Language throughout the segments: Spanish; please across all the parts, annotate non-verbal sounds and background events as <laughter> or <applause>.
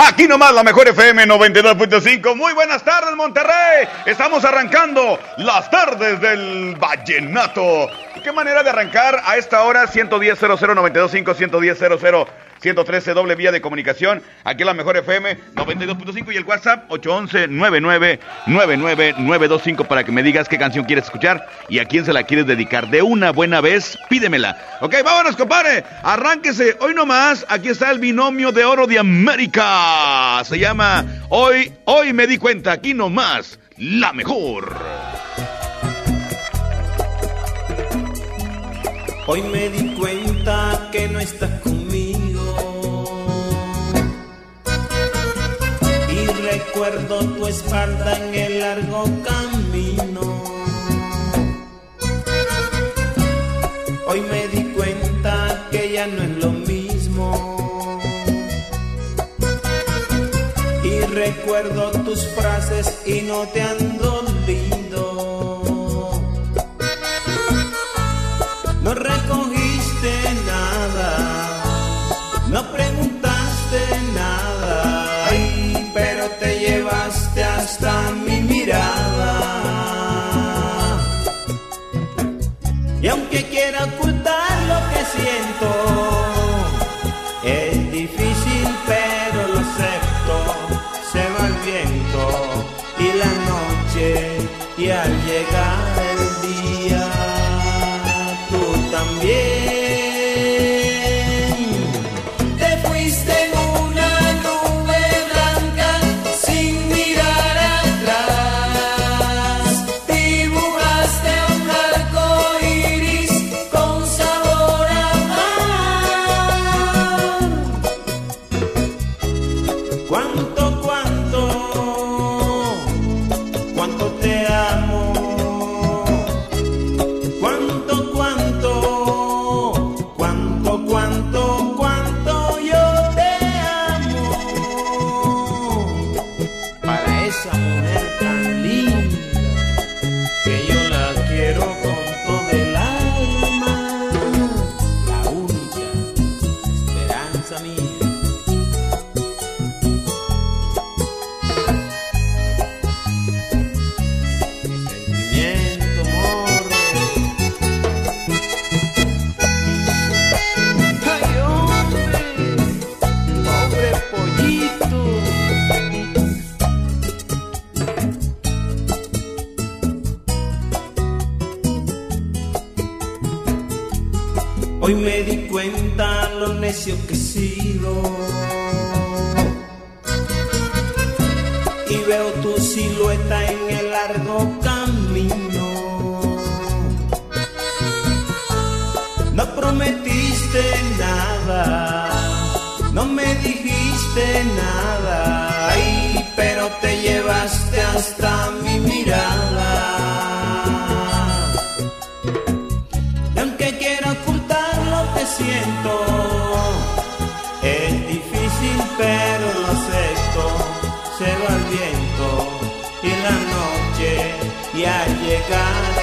Aquí nomás la mejor FM 92.5. Muy buenas tardes, Monterrey. Estamos arrancando las tardes del vallenato. ¿Qué manera de arrancar a esta hora? 110 00925 110 113 doble vía de comunicación. Aquí la mejor FM 92.5 y el WhatsApp 811 99 925 para que me digas qué canción quieres escuchar y a quién se la quieres dedicar. De una buena vez, pídemela. Ok, vámonos, compadre. Arránquese. Hoy nomás, aquí está el binomio de oro de América. Se llama Hoy, hoy me di cuenta, aquí nomás, la mejor. Hoy me di cuenta que no estás conmigo recuerdo tu espalda en el largo camino. Hoy me di cuenta que ya no es lo mismo y recuerdo tus frases y no te han necio que he sido. Llegar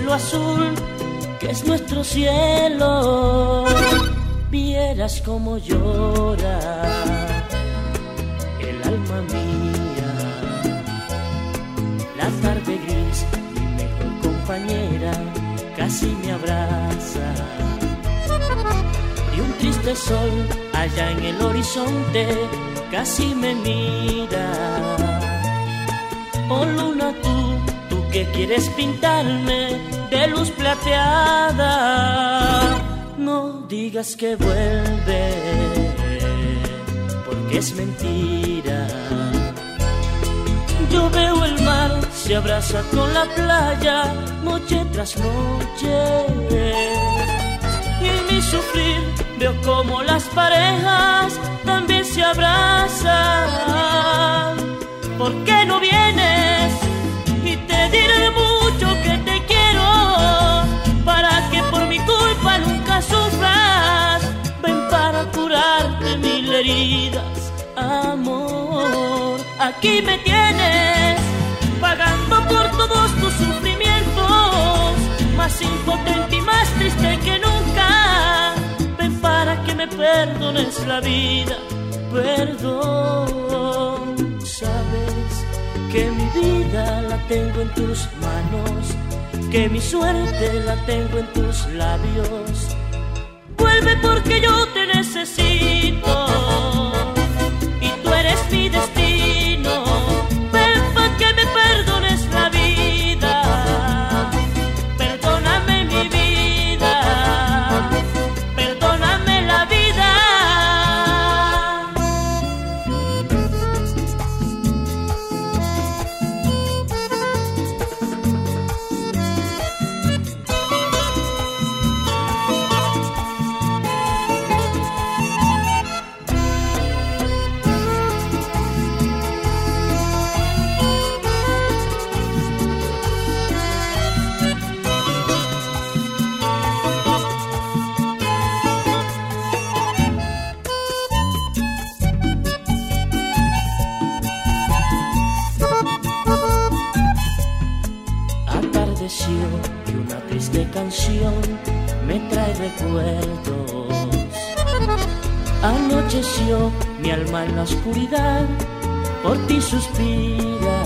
cielo azul que es nuestro cielo, vieras como llora el alma mía. La tarde gris, mi mejor compañera, casi me abraza. Y un triste sol allá en el horizonte casi me mira. Oh luna tú, que quieres pintarme de luz plateada, no digas que vuelve, porque es mentira. Yo veo el mar, se abraza con la playa, noche tras noche. Y en mi sufrir veo como las parejas también se abrazan. ¿Por qué no vienes? Diré mucho que te quiero, para que por mi culpa nunca sufras. Ven para curarte mil heridas, amor. Aquí me tienes, pagando por todos tus sufrimientos, más impotente y más triste que nunca. Ven para que me perdones la vida, perdón. Sabes que mi vida la tengo en tus manos, que mi suerte la tengo en tus labios. Vuelve porque yo te necesito y tú eres mi destino. Ven pa' que me perdones oscuridad, por ti suspira.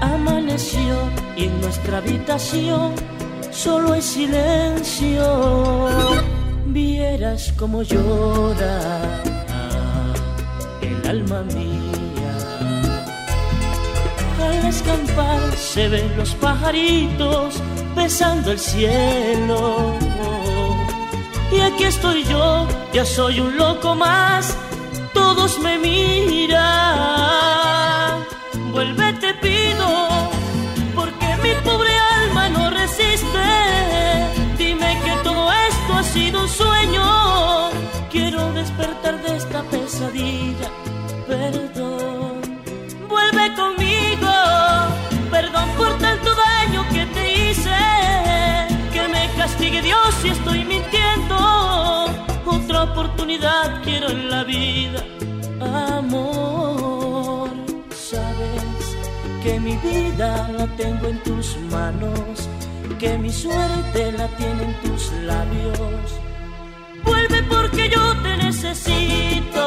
Amaneció y en nuestra habitación solo hay silencio. Vieras como llora el alma mía. Al escampar se ven los pajaritos besando el cielo. Y aquí estoy yo, ya soy un loco más, todos me miran. Vuelve te pido, porque mi pobre alma no resiste. Dime que todo esto ha sido un sueño. Quiero despertar de esta pesadilla. Perdón vuelve conmigo. Perdón por tanto daño que te hice. Que me castigue Dios si estoy mintiendo. Otra oportunidad que mi vida la tengo en tus manos. Que mi suerte la tiene en tus labios. Vuelve porque yo te necesito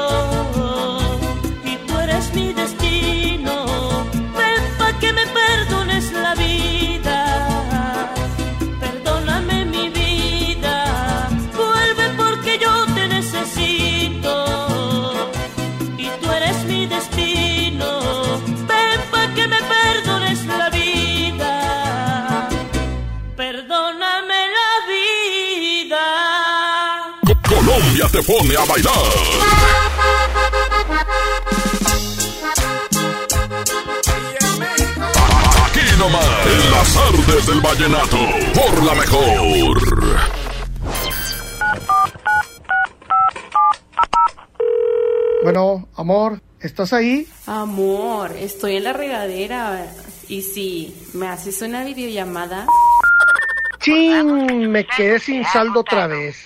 te pone a bailar. Aquí nomás, en las artes del vallenato, por la mejor. Bueno, amor, ¿estás ahí? Amor, estoy en la regadera. ¿Y si me haces una videollamada? ¡Chin! Me quedé sin saldo otra vez.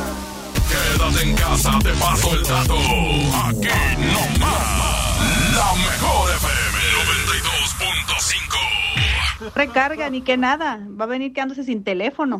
Quédate en casa, te paso el dato. Aquí no más. La mejor FM 92.5. Recarga, ni que nada. Va a venir quedándose sin teléfono.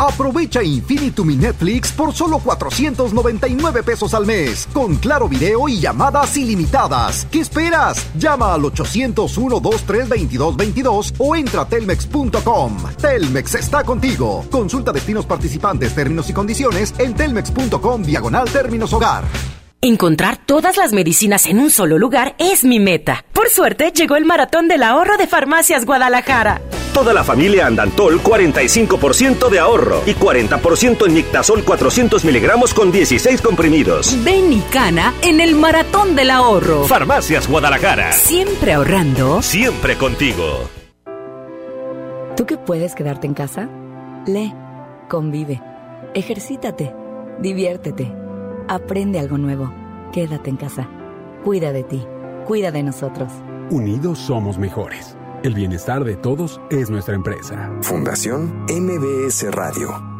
Aprovecha Infinitum Netflix por solo 499 pesos al mes, con claro video y llamadas ilimitadas. ¿Qué esperas? Llama al 801-232222 o entra a telmex.com. Telmex está contigo. Consulta destinos participantes, términos y condiciones en telmex.com diagonal términos hogar. Encontrar todas las medicinas en un solo lugar es mi meta. Por suerte, llegó el maratón del ahorro de Farmacias Guadalajara. Toda la familia Andantol 45% de ahorro y 40% en Nictasol 400 miligramos con 16 comprimidos. Ven y cana en el maratón del ahorro. Farmacias Guadalajara. Siempre ahorrando. Siempre contigo. ¿Tú que puedes quedarte en casa? Lee, convive, ejercítate, diviértete, aprende algo nuevo. Quédate en casa. Cuida de ti. Cuida de nosotros. Unidos somos mejores. El bienestar de todos es nuestra empresa. Fundación MBS Radio.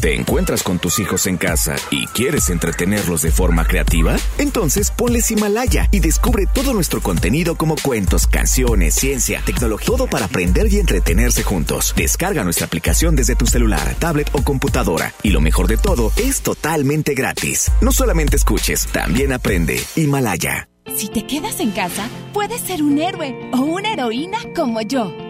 ¿Te encuentras con tus hijos en casa y quieres entretenerlos de forma creativa? Entonces ponles Himalaya y descubre todo nuestro contenido como cuentos, canciones, ciencia, tecnología, todo para aprender y entretenerse juntos. Descarga nuestra aplicación desde tu celular, tablet o computadora. Y lo mejor de todo, es totalmente gratis. No solamente escuches, también aprende. Himalaya. Si te quedas en casa, puedes ser un héroe o una heroína como yo.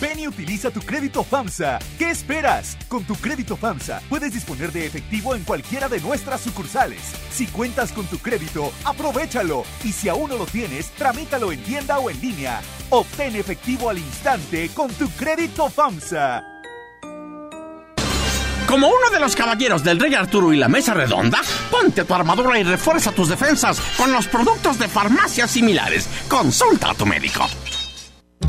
Ven y utiliza tu crédito FAMSA. ¿Qué esperas? Con tu crédito FAMSA puedes disponer de efectivo en cualquiera de nuestras sucursales. Si cuentas con tu crédito, aprovechalo. Y si aún no lo tienes, tramítalo en tienda o en línea. Obtén efectivo al instante con tu crédito FAMSA. Como uno de los caballeros del Rey Arturo y la Mesa Redonda, ponte tu armadura y refuerza tus defensas con los productos de farmacias similares. Consulta a tu médico.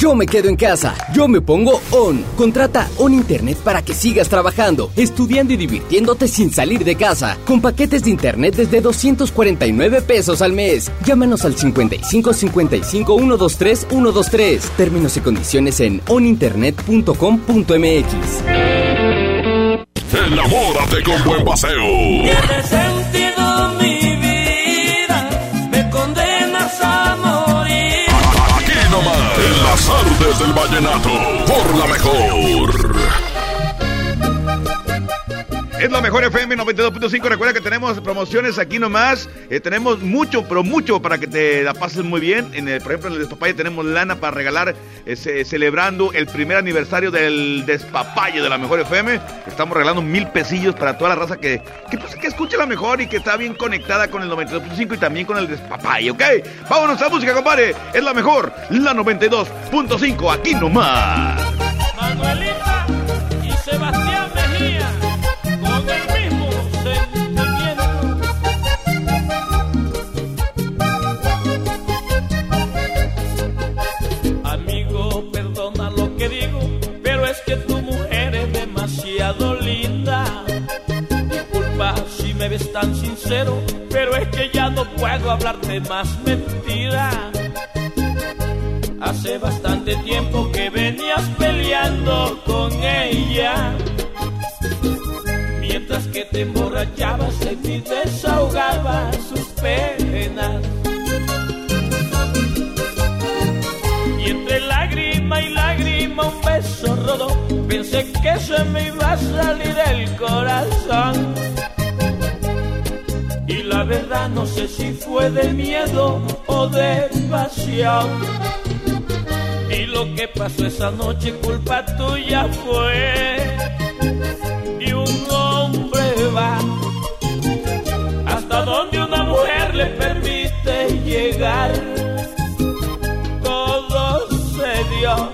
Yo me quedo en casa, yo me pongo ON. Contrata ON Internet para que sigas trabajando, estudiando y divirtiéndote sin salir de casa. Con paquetes de Internet desde 249 pesos al mes. Llámanos al 55 55 123 123. Términos y condiciones en oninternet.com.mx. Enamórate con buen paseo. Tiene sentido mi las artes del vallenato por la mejor. Es la mejor FM 92.5. Recuerda que tenemos promociones aquí nomás. Eh, tenemos mucho, pero mucho para que te la pases muy bien. En el, por ejemplo, en el Despapalle tenemos lana para regalar, eh, ce- celebrando el primer aniversario del Despapalle de la mejor FM. Estamos regalando mil pesillos para toda la raza que, que, pues, que escuche la mejor y que está bien conectada con el 92.5 y también con el Despapalle, ¿ok? Vámonos a la música, compadre. Es la mejor, la 92.5. Aquí nomás. Manuelita y Sebastián ves tan sincero, pero es que ya no puedo hablarte más mentira. Hace bastante tiempo que venías peleando con ella. Mientras que te emborrachabas y desahogabas sus penas. Y entre lágrima y lágrima un beso rodó. Pensé que se me iba a salir el corazón. La verdad no sé si fue de miedo o de pasión. Y lo que pasó esa noche culpa tuya fue. Y un hombre va hasta donde una mujer le permite llegar. Todo se dio.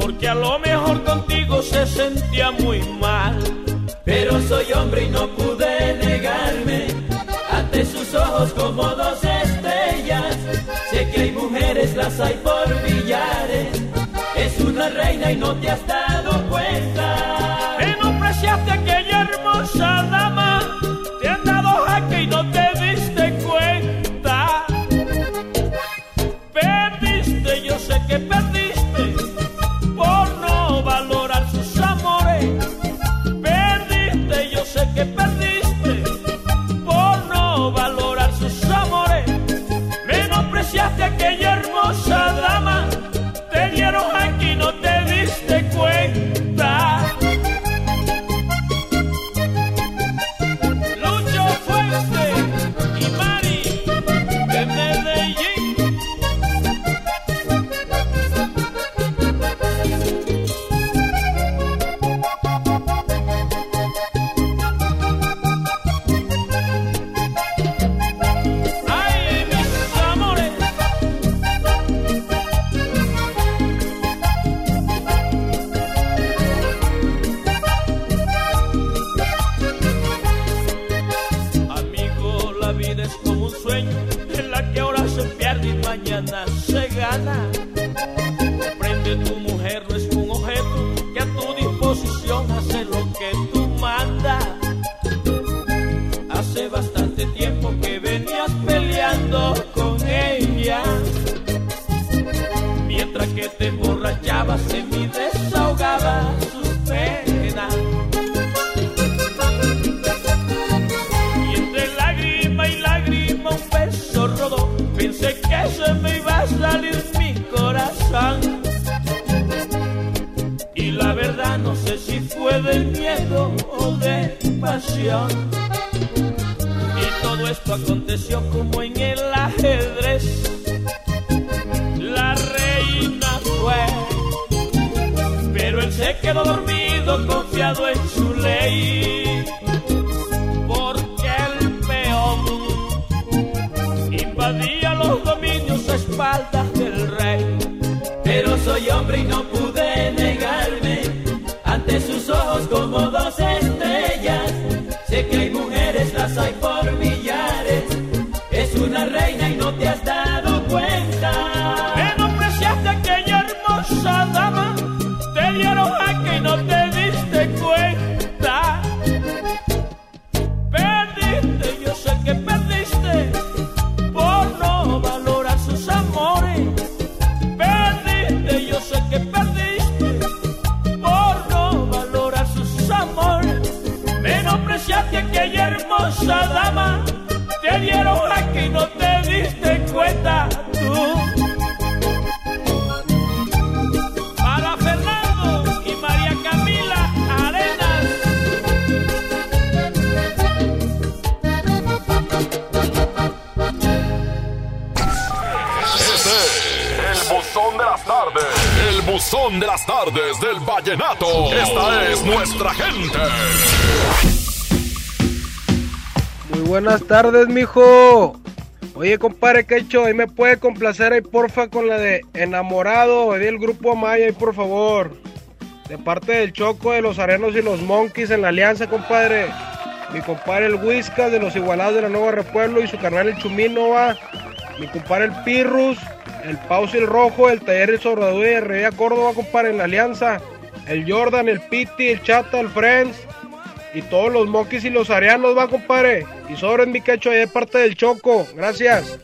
Porque a lo mejor contigo se sentía muy mal. Pero soy hombre y no pude ante sus ojos como dos estrellas. Sé que hay mujeres, las hay por millares. Es una reina y no te has dado soy hombre y no pude negarme ante sus ojos como dos del vallenato. Esta es nuestra gente. Muy buenas tardes, mijo. Oye, compadre, ¿qué hecho? Ahí me puede complacer ahí, porfa, con la de Enamorado, del grupo Amaya, ahí, por favor. De parte del Choco, de los Arenos y los Monkeys en la alianza, compadre. Mi compadre el Whiskas de los Igualados de la Nueva Repueblo y su carnal el Chumino va. Mi compadre el Pirrus, el Paus el Rojo, el Taller el Sobradura de Revilla Córdoba, compadre, en la alianza. El Jordan, el Piti, el Chata, el Friends. Y todos los Monkeys y los Arianos va, compadre. Y sobren mi quecho ahí de parte del Choco. Gracias.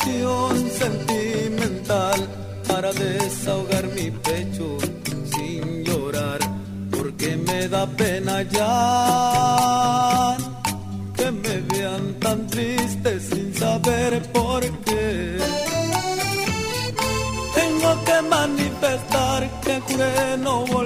Canción sentimental para desahogar mi pecho sin llorar, porque me da pena ya que me vean tan triste sin saber por qué. Tengo que manifestar que juré no volver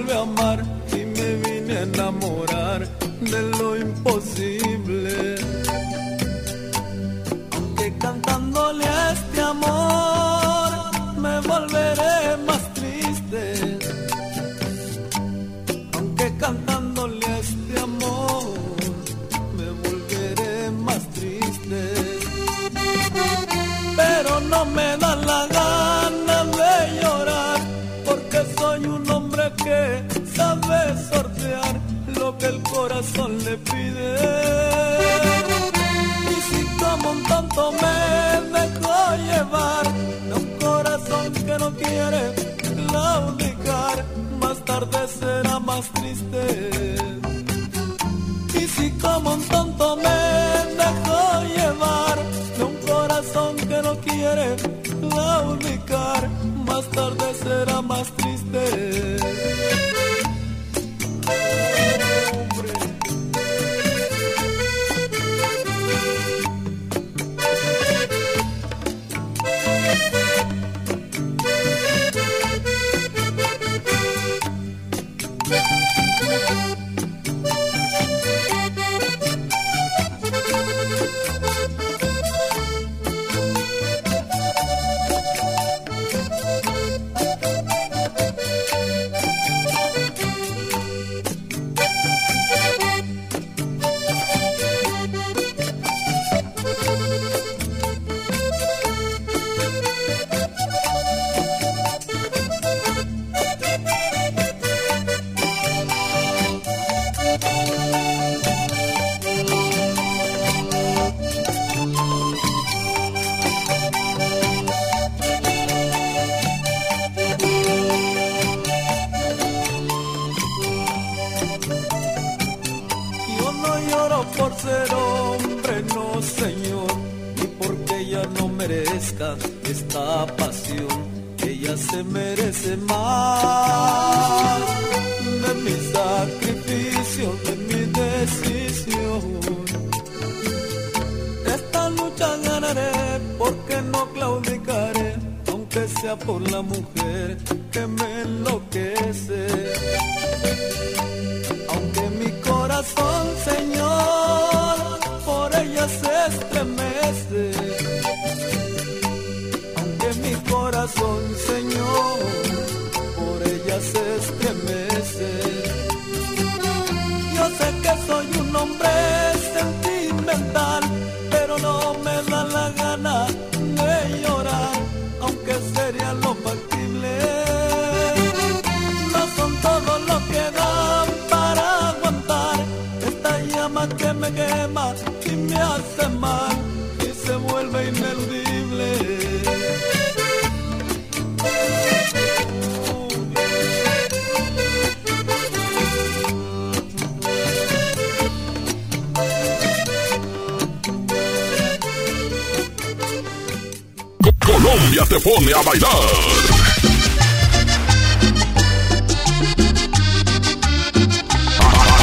te pone a bailar.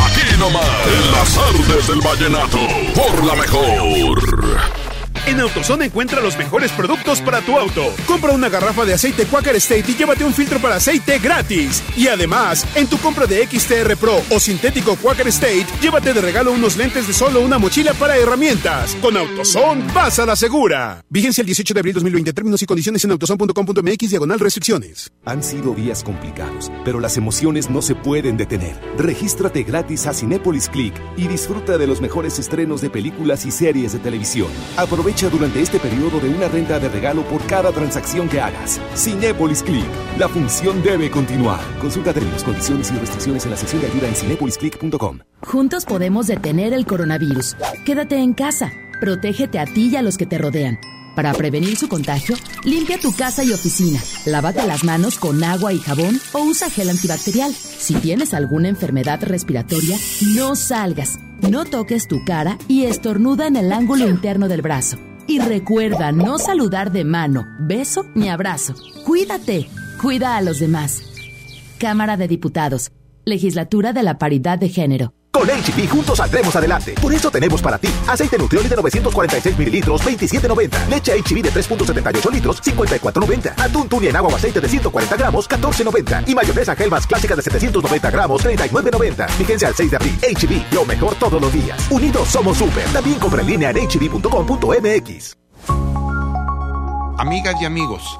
Aquí nomás, en las artes del vallenato, por la mejor. En AutoZone encuentra los mejores productos para tu auto. Compra una garrafa de aceite Quaker State y llévate un filtro para aceite gratis. Y además, en tu compra de XTR Pro o sintético Quaker State, llévate de regalo unos lentes de solo una mochila para herramientas. Con AutoZone, vas a la segura. Vigencia el 18 de abril 2020. Términos y condiciones en autozone.com.mx diagonal restricciones. Han sido días complicados, pero las emociones no se pueden detener. Regístrate gratis a Cinépolis Click y disfruta de los mejores estrenos de películas y series de televisión. Aprovecha durante este periodo de una renta de regalo por cada transacción que hagas. Cinépolis Click. La función debe continuar. Consulta términos, condiciones y restricciones en la sección de ayuda en cinepolisclick.com. Juntos podemos detener el coronavirus. Quédate en casa. Protégete a ti y a los que te rodean. Para prevenir su contagio, limpia tu casa y oficina. Lávate las manos con agua y jabón o usa gel antibacterial. Si tienes alguna enfermedad respiratoria, no salgas. No toques tu cara y estornuda en el ángulo interno del brazo. Y recuerda no saludar de mano, beso ni abrazo. Cuídate. Cuida a los demás. Cámara de Diputados. Legislatura de la Paridad de Género. Con HB juntos saldremos adelante. Por eso tenemos para ti aceite Nutrioli de 946 mililitros, 27.90. Leche HB de 3.78 litros, 54.90. Atún tuni en agua o aceite de 140 gramos, 14.90. Y mayonesa Hellmann's clásica de 790 gramos, 39.90. Fíjense al 6 de abril. HB, lo mejor todos los días. Unidos somos super. También compra en línea en hb.com.mx. Amigas y amigos.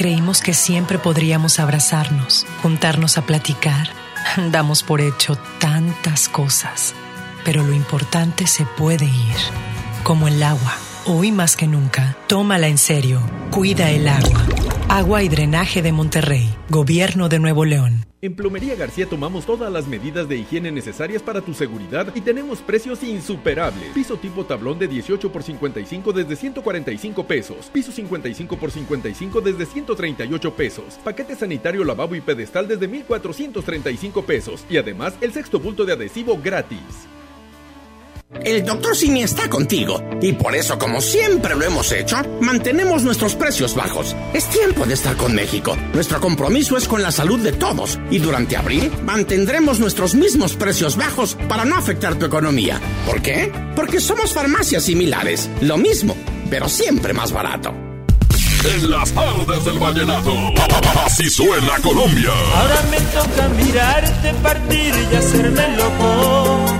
Creímos que siempre podríamos abrazarnos, juntarnos a platicar. <laughs> Damos por hecho tantas cosas, pero lo importante se puede ir, como el agua. Hoy más que nunca, tómala en serio. Cuida el agua. Agua y Drenaje de Monterrey, Gobierno de Nuevo León. En Plomería García tomamos todas las medidas de higiene necesarias para tu seguridad y tenemos precios insuperables. Piso tipo tablón de 18 por 55 desde 145 pesos. Piso 55 por 55 desde 138 pesos. Paquete sanitario lavabo y pedestal desde 1435 pesos. Y además el sexto bulto de adhesivo gratis. El doctor Simi está contigo y por eso, como siempre lo hemos hecho, mantenemos nuestros precios bajos. Es tiempo de estar con México. Nuestro compromiso es con la salud de todos y durante abril mantendremos nuestros mismos precios bajos para no afectar tu economía. ¿Por qué? Porque somos farmacias similares, lo mismo, pero siempre más barato. En las tardes del vallenato, así suena Colombia. Ahora me toca mirarte partir y hacerme loco.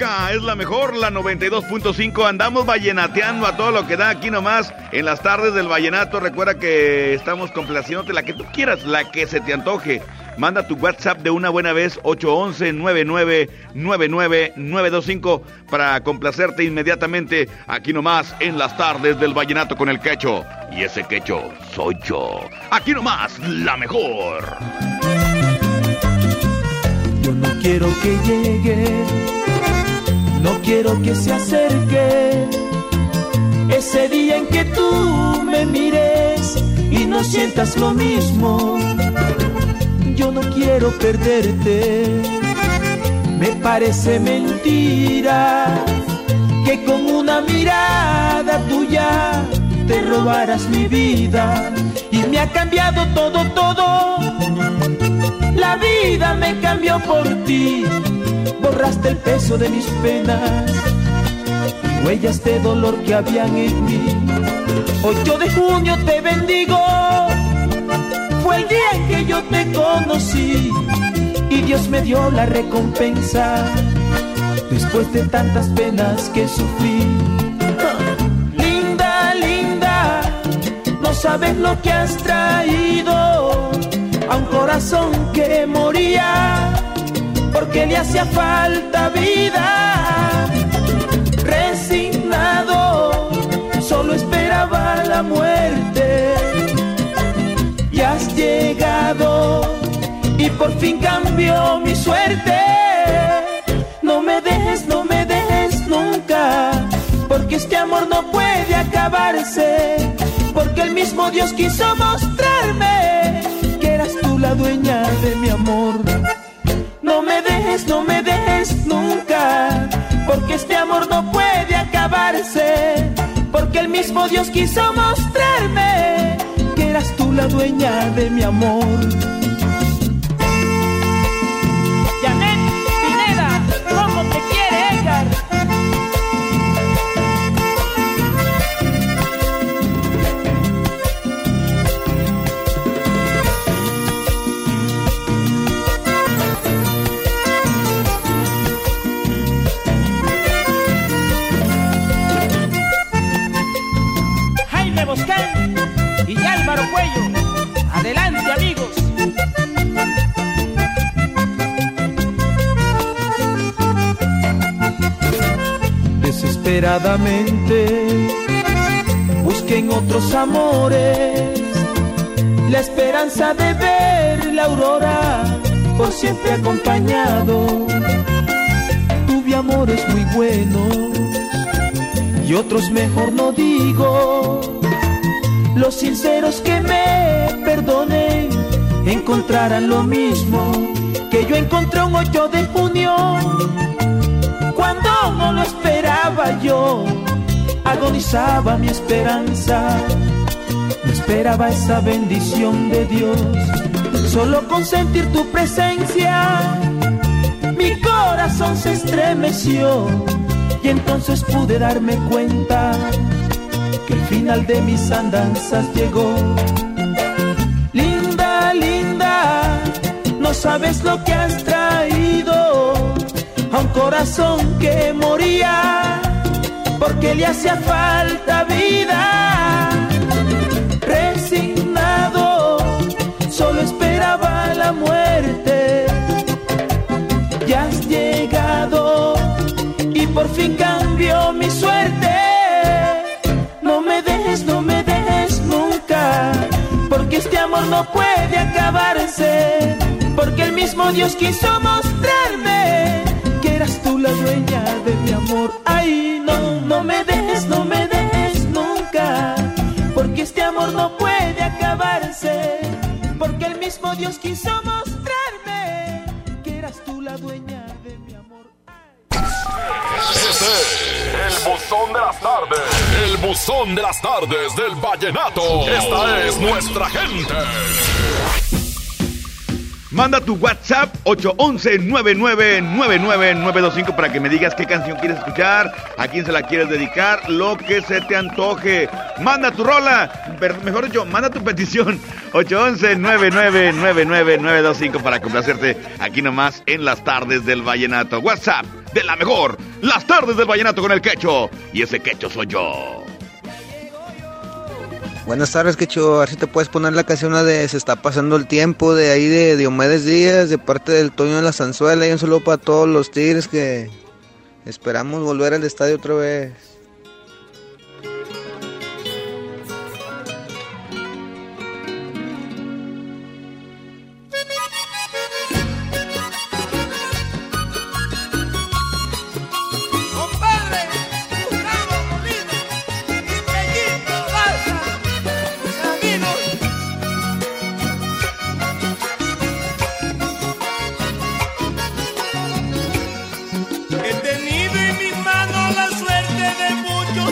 Es la mejor, la 92.5. Andamos vallenateando a todo lo que da aquí nomás en las tardes del vallenato. Recuerda que estamos complaciéndote la que tú quieras, la que se te antoje. Manda tu WhatsApp de una buena vez 811-9999-925 para complacerte inmediatamente aquí nomás en las tardes del vallenato con el quecho. Y ese quecho soy yo. Aquí nomás, la mejor. Yo no quiero que llegue, no quiero que se acerque. Ese día en que tú me mires y no sientas lo mismo. Yo no quiero perderte. Me parece mentira que con una mirada tuya te robaras mi vida y me ha cambiado todo, todo. La vida me cambió por ti, borraste el peso de mis penas y huellas de dolor que habían en mí. 8 de junio te bendigo, fue el día en que yo te conocí y Dios me dio la recompensa después de tantas penas que sufrí. Linda, linda, no sabes lo que has traído a un corazón que moría porque le hacía falta vida. Resignado, solo esperaba la muerte. Ya has llegado y por fin cambió mi suerte. No me dejes, no me dejes nunca, porque este amor no puede acabarse, porque el mismo Dios quiso mostrarme que eras tú la dueña de mi amor. No me dejes, no me dejes nunca, porque este amor no puede acabarse, porque el mismo Dios quiso mostrarme que eras tú la dueña de mi amor. Desesperadamente busquen otros amores la esperanza de ver la aurora por siempre acompañado. Tuve amores muy buenos y otros mejor no digo. Los sinceros que me perdonen encontrarán lo mismo que yo encontré un 8 de junio no lo esperaba yo. Agonizaba mi esperanza, no esperaba esa bendición de Dios. Solo con sentir tu presencia, mi corazón se estremeció y entonces pude darme cuenta que el final de mis andanzas llegó. Linda, linda, no sabes lo que has traído un corazón que moría porque le hacía falta vida. Resignado, solo esperaba la muerte. Ya has llegado y por fin cambió mi suerte. No me dejes, no me dejes nunca, porque este amor no puede acabarse, porque el mismo Dios quiso mostrarme la dueña de mi amor. Ay, no, no me dejes, no me dejes nunca, porque este amor no puede acabarse, porque el mismo Dios quiso mostrarme que eras tú la dueña de mi amor. Este es el buzón de las tardes. El buzón de las tardes del vallenato. Esta es nuestra gente. Manda tu WhatsApp 811-999925 para que me digas qué canción quieres escuchar, a quién se la quieres dedicar, lo que se te antoje. Manda tu rola, mejor dicho, manda tu petición 811-999925 para complacerte aquí nomás en las tardes del vallenato. WhatsApp de la mejor, las tardes del vallenato con el quecho. Y ese quecho soy yo. Buenas tardes, Quecho. A ver si te puedes poner la canción de Se está pasando el tiempo de ahí de Diomedes Díaz, de parte del Toño de la Zanzuela. Y un saludo para todos los tigres que esperamos volver al estadio otra vez.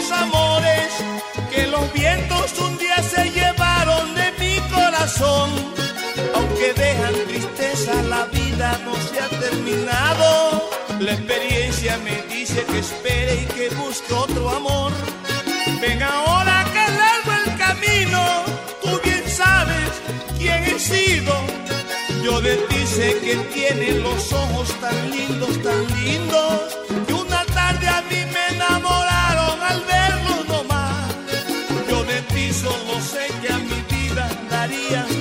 Muchos amores que los vientos un día se llevaron de mi corazón. Aunque dejan tristeza, la vida no se ha terminado. La experiencia me dice que espere y que busque otro amor. Ven ahora que largo el camino, tú bien sabes quién he sido. Yo de ti sé que tienes los ojos tan lindos, tan lindos. Tarde a mí me enamoraron al verlos nomás. Yo de ti solo sé que a mi vida darías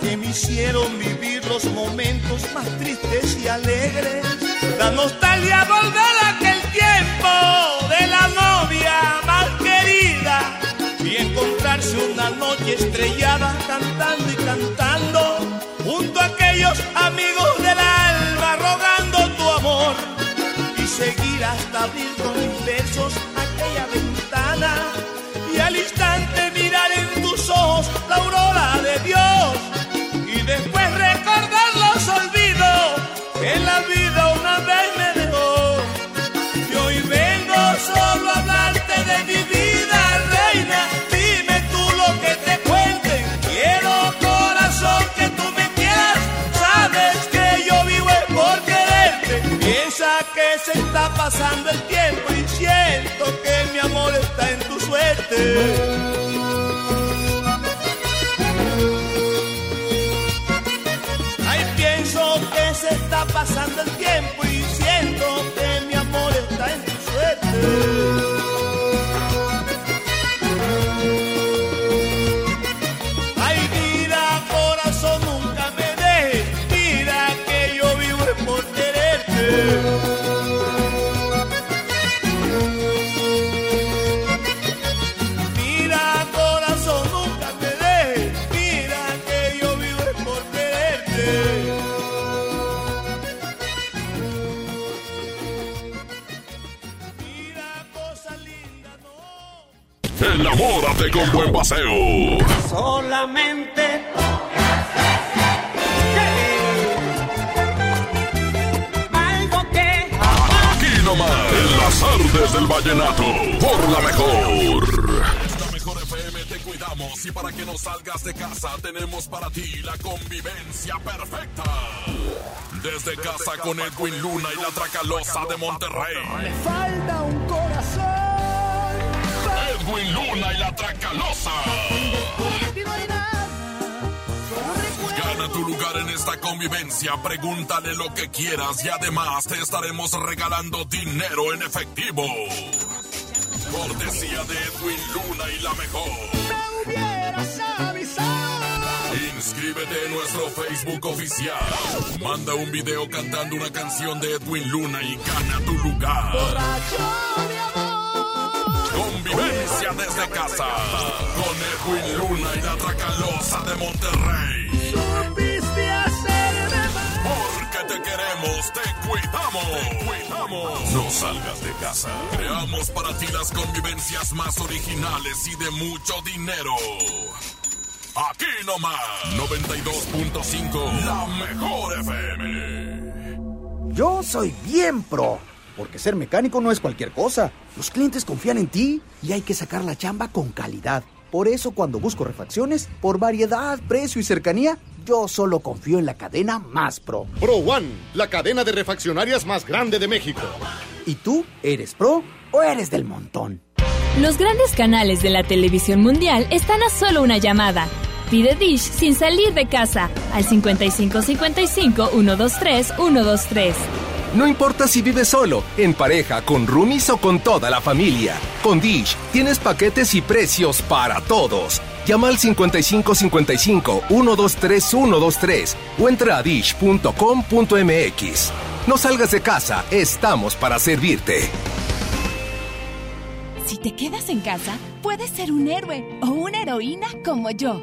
que me hicieron vivir los momentos más tristes y alegres. La nostalgia volver a aquel tiempo de la novia más querida y encontrarse una noche estrellada cantando y cantando junto a aquellos amigos del alma rogando tu amor y seguir hasta abrir con mis besos Ay, pienso que se está pasando el tiempo Enamórate con buen paseo. Solamente algo que Aquí nomás, en las artes del vallenato, por la mejor. La mejor FM te cuidamos y para que no salgas de casa tenemos para ti la convivencia perfecta. Desde casa con Edwin Luna y la Tracalosa de Monterrey. falta un corazón. Edwin Luna y la Tracalosa. Gana tu lugar en esta convivencia, pregúntale lo que quieras y además te estaremos regalando dinero en efectivo. Cortesía de Edwin Luna y la mejor. Inscríbete en nuestro Facebook oficial. Manda un video cantando una canción de Edwin Luna y gana tu lugar. Convivencia desde casa. Con Edwin Luna y la Tracalosa de Monterrey. Supiste hacerme mal. Porque te queremos, te cuidamos. Te cuidamos. No salgas de casa. Creamos para ti las convivencias más originales y de mucho dinero. Aquí nomás, 92.5, la mejor FM. Yo soy bien pro, porque ser mecánico no es cualquier cosa. Los clientes confían en ti y hay que sacar la chamba con calidad. Por eso cuando busco refacciones, por variedad, precio y cercanía, yo solo confío en la cadena más pro. Pro One, la cadena de refaccionarias más grande de México. ¿Y tú eres pro o eres del montón? Los grandes canales de la televisión mundial están a solo una llamada. Pide Dish sin salir de casa al 5555 123 123. No importa si vives solo, en pareja, con roomies o con toda la familia. Con Dish tienes paquetes y precios para todos. Llama al 5555 123 123 o entra a dish.com.mx. No salgas de casa, estamos para servirte. Si te quedas en casa, puedes ser un héroe o una heroína como yo.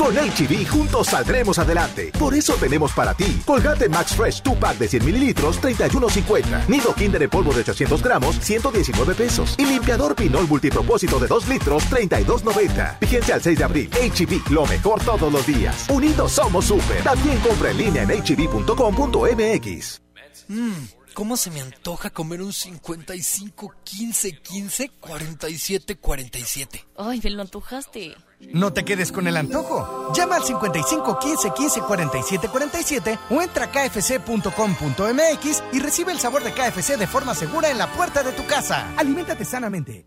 Con HB juntos saldremos adelante. Por eso tenemos para ti Colgate Max Fresh 2 pack de 100 mililitros, 31.50. Nido Kinder en polvo de 800 gramos, 119 pesos. Y limpiador Pinol multipropósito de 2 litros, 32.90. Vigencia al 6 de abril. HB, lo mejor todos los días. Unidos somos súper. También compra en línea en hb.com.mx. Mmm, ¿cómo se me antoja comer un 55 15 15 47 47? Ay, me lo antojaste. No te quedes con el antojo. Llama al 55 15 15 47 47 o entra a kfc.com.mx y recibe el sabor de KFC de forma segura en la puerta de tu casa. Aliméntate sanamente.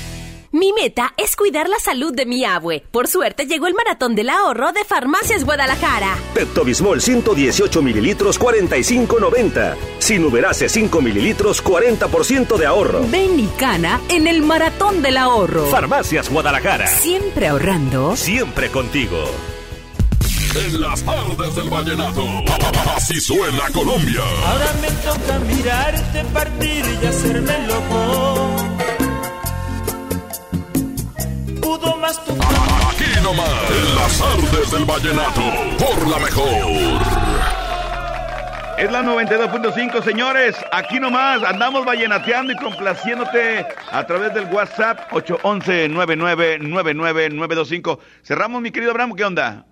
Mi meta es cuidar la salud de mi abue. Por suerte llegó el maratón del ahorro de Farmacias Guadalajara. Pepto-Bismol 118 mililitros 45.90. Sin Uberase 5 mililitros 40% de ahorro. Ven y cana en el maratón del ahorro. Farmacias Guadalajara. Siempre ahorrando. Siempre contigo. En las tardes del vallenato. Así suena Colombia. Ahora me toca mirarte partir y hacerme loco. Más tu Aquí nomás. En las tardes del vallenato. Por la mejor. Es la 92.5, señores. Aquí nomás andamos vallenateando y complaciéndote a través del WhatsApp 811-9999-925. Cerramos, mi querido Abraham, ¿qué onda?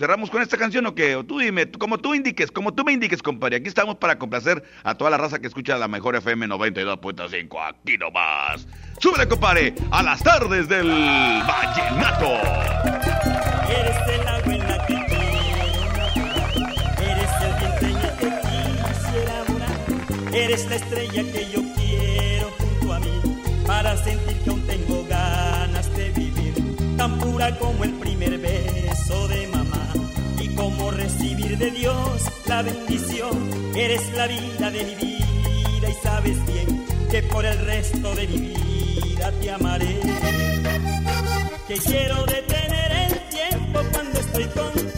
¿Cerramos con esta canción o qué? O tú dime, como tú indiques, como tú me indiques, compadre. Aquí estamos para complacer a toda la raza que escucha la mejor FM 92.5. Aquí nomás. Súbele, compadre, a las tardes del vallenato. Eres el agua en la que quiero Eres el viento en el que quisiera volar. Eres la estrella que yo quiero junto a mí para sentir que aún tengo ganas de vivir. Tan pura como el primer beso de Dios la bendición. Eres la vida de mi vida y sabes bien que por el resto de mi vida te amaré. Que quiero detener el tiempo cuando estoy contigo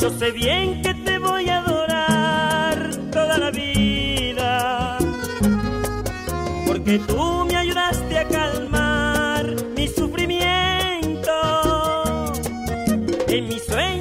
Yo sé bien que te voy a adorar toda la vida, porque tú me ayudaste a calmar mi sufrimiento. En mis sueños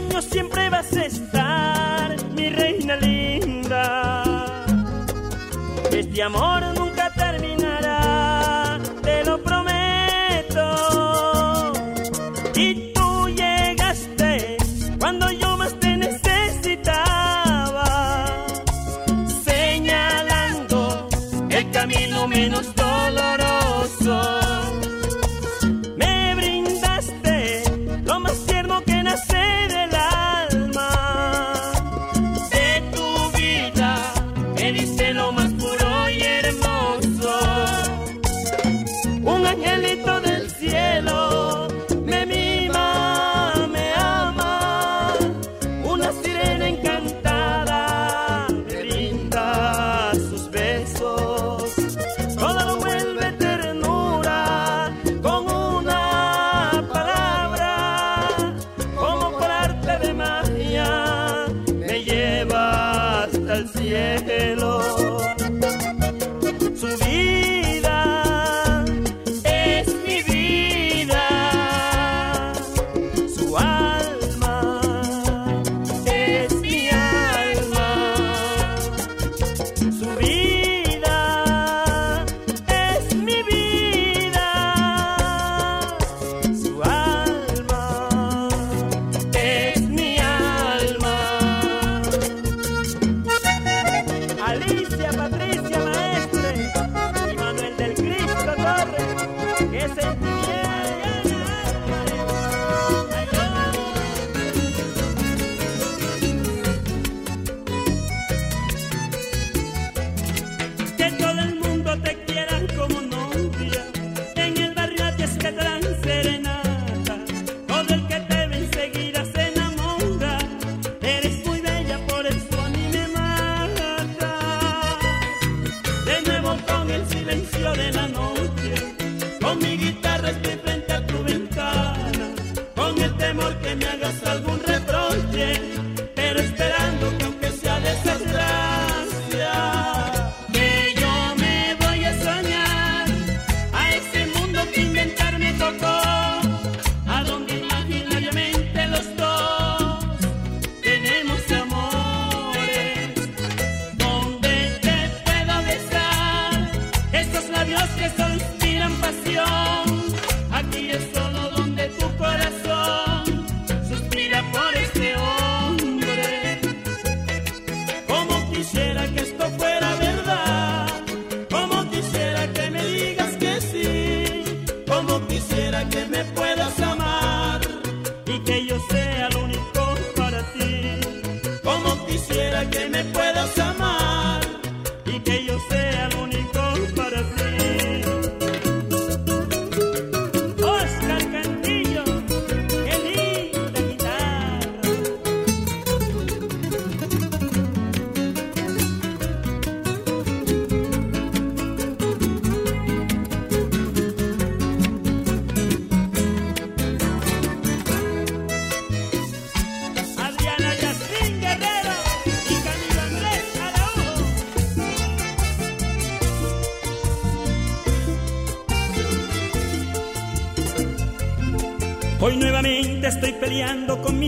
me puedas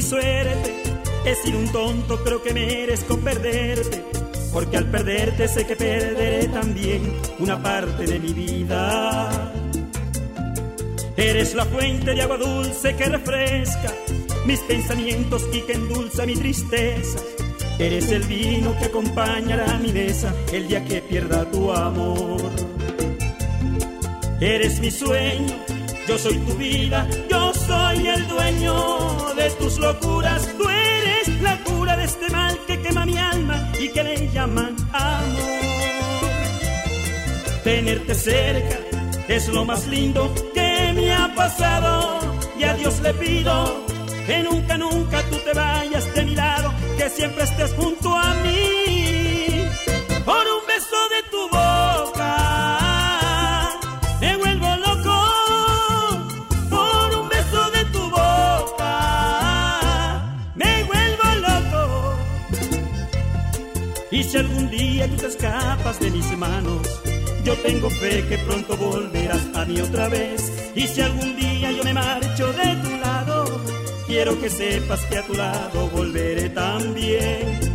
suerte. He sido un tonto, creo que merezco perderte. Porque al perderte sé que perderé también una parte de mi vida. Eres la fuente de agua dulce que refresca mis pensamientos y que endulza mi tristeza. Eres el vino que acompañará mi mesa el día que pierda tu amor. Eres mi sueño, yo soy tu vida, yo soy el dueño de tus locuras. Tú eres la cura de este mal que quema mi alma y que le llaman amor. Tenerte cerca es lo más lindo que me ha pasado y a Dios le pido que nunca, nunca tú te vayas de mi lado, que siempre estés junto a mí. Y si algún día tú te escapas de mis manos, yo tengo fe que pronto volverás a mí otra vez. Y si algún día yo me marcho de tu lado, quiero que sepas que a tu lado volveré también.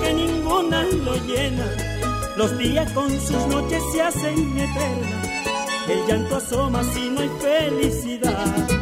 que ninguna lo llena. Los días con sus noches se hacen eternas. El llanto asoma si no hay felicidad.